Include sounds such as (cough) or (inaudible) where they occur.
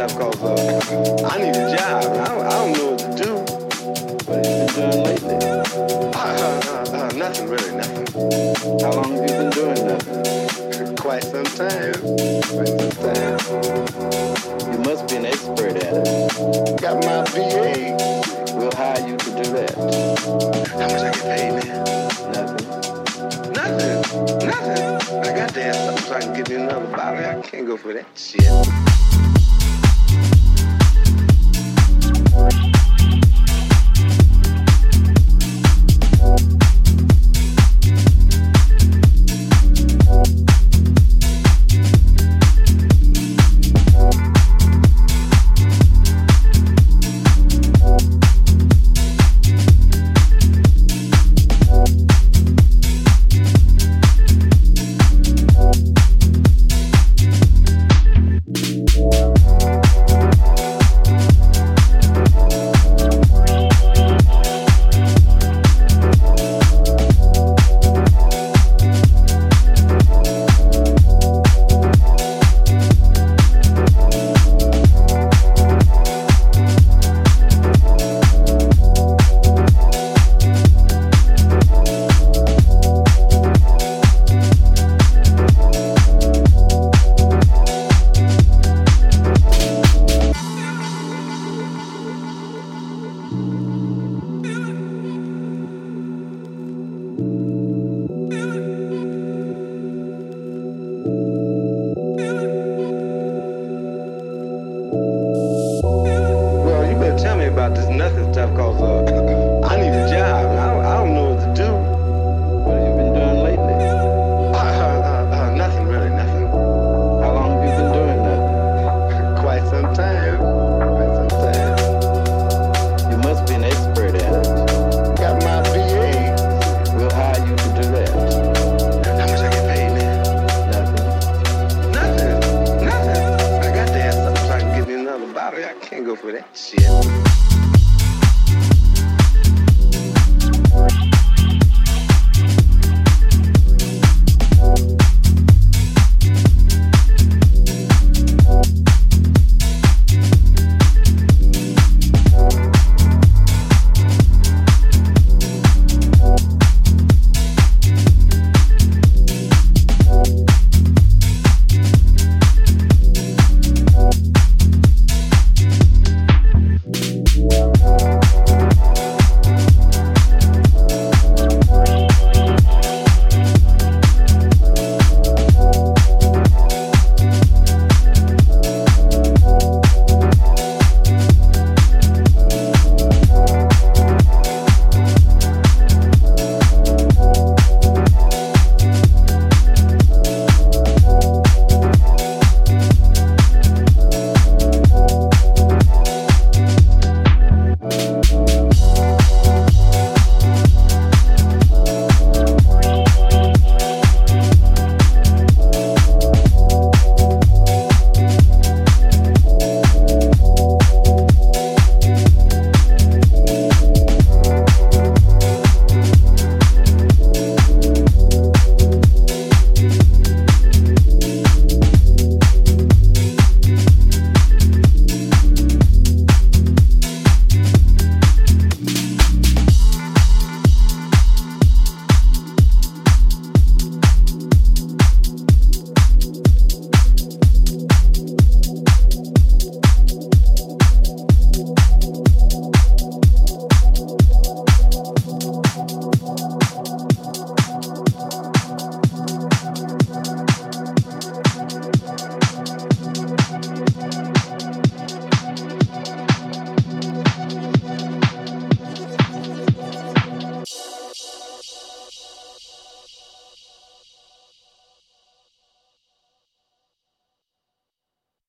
myself because uh, I need a job. I don't, I don't know what to do. What have you been doing lately? Uh uh, uh, uh, nothing, really, nothing. How long have you been doing nothing? Quite some time. Quite some time. You must be an expert at it. Got my BA. We'll hire you to do that. How much I get paid, man? Nothing. Nothing. Nothing. I got to have something so I can get you another bottle. I can't go for that shit. About this nothing stuff, cause uh, (coughs) I need a job. I don't, I don't know what to do. What have you been doing lately? Uh, uh, uh, nothing really, nothing. How long have you been doing that? (laughs) Quite some time. Quite some time. You must be an expert at it. Got my VA. We'll hire you to do that. How much I get paid, man? Nothing. Nothing. Nothing. I got to have something so I can get me another bottle. I can't go for that shit.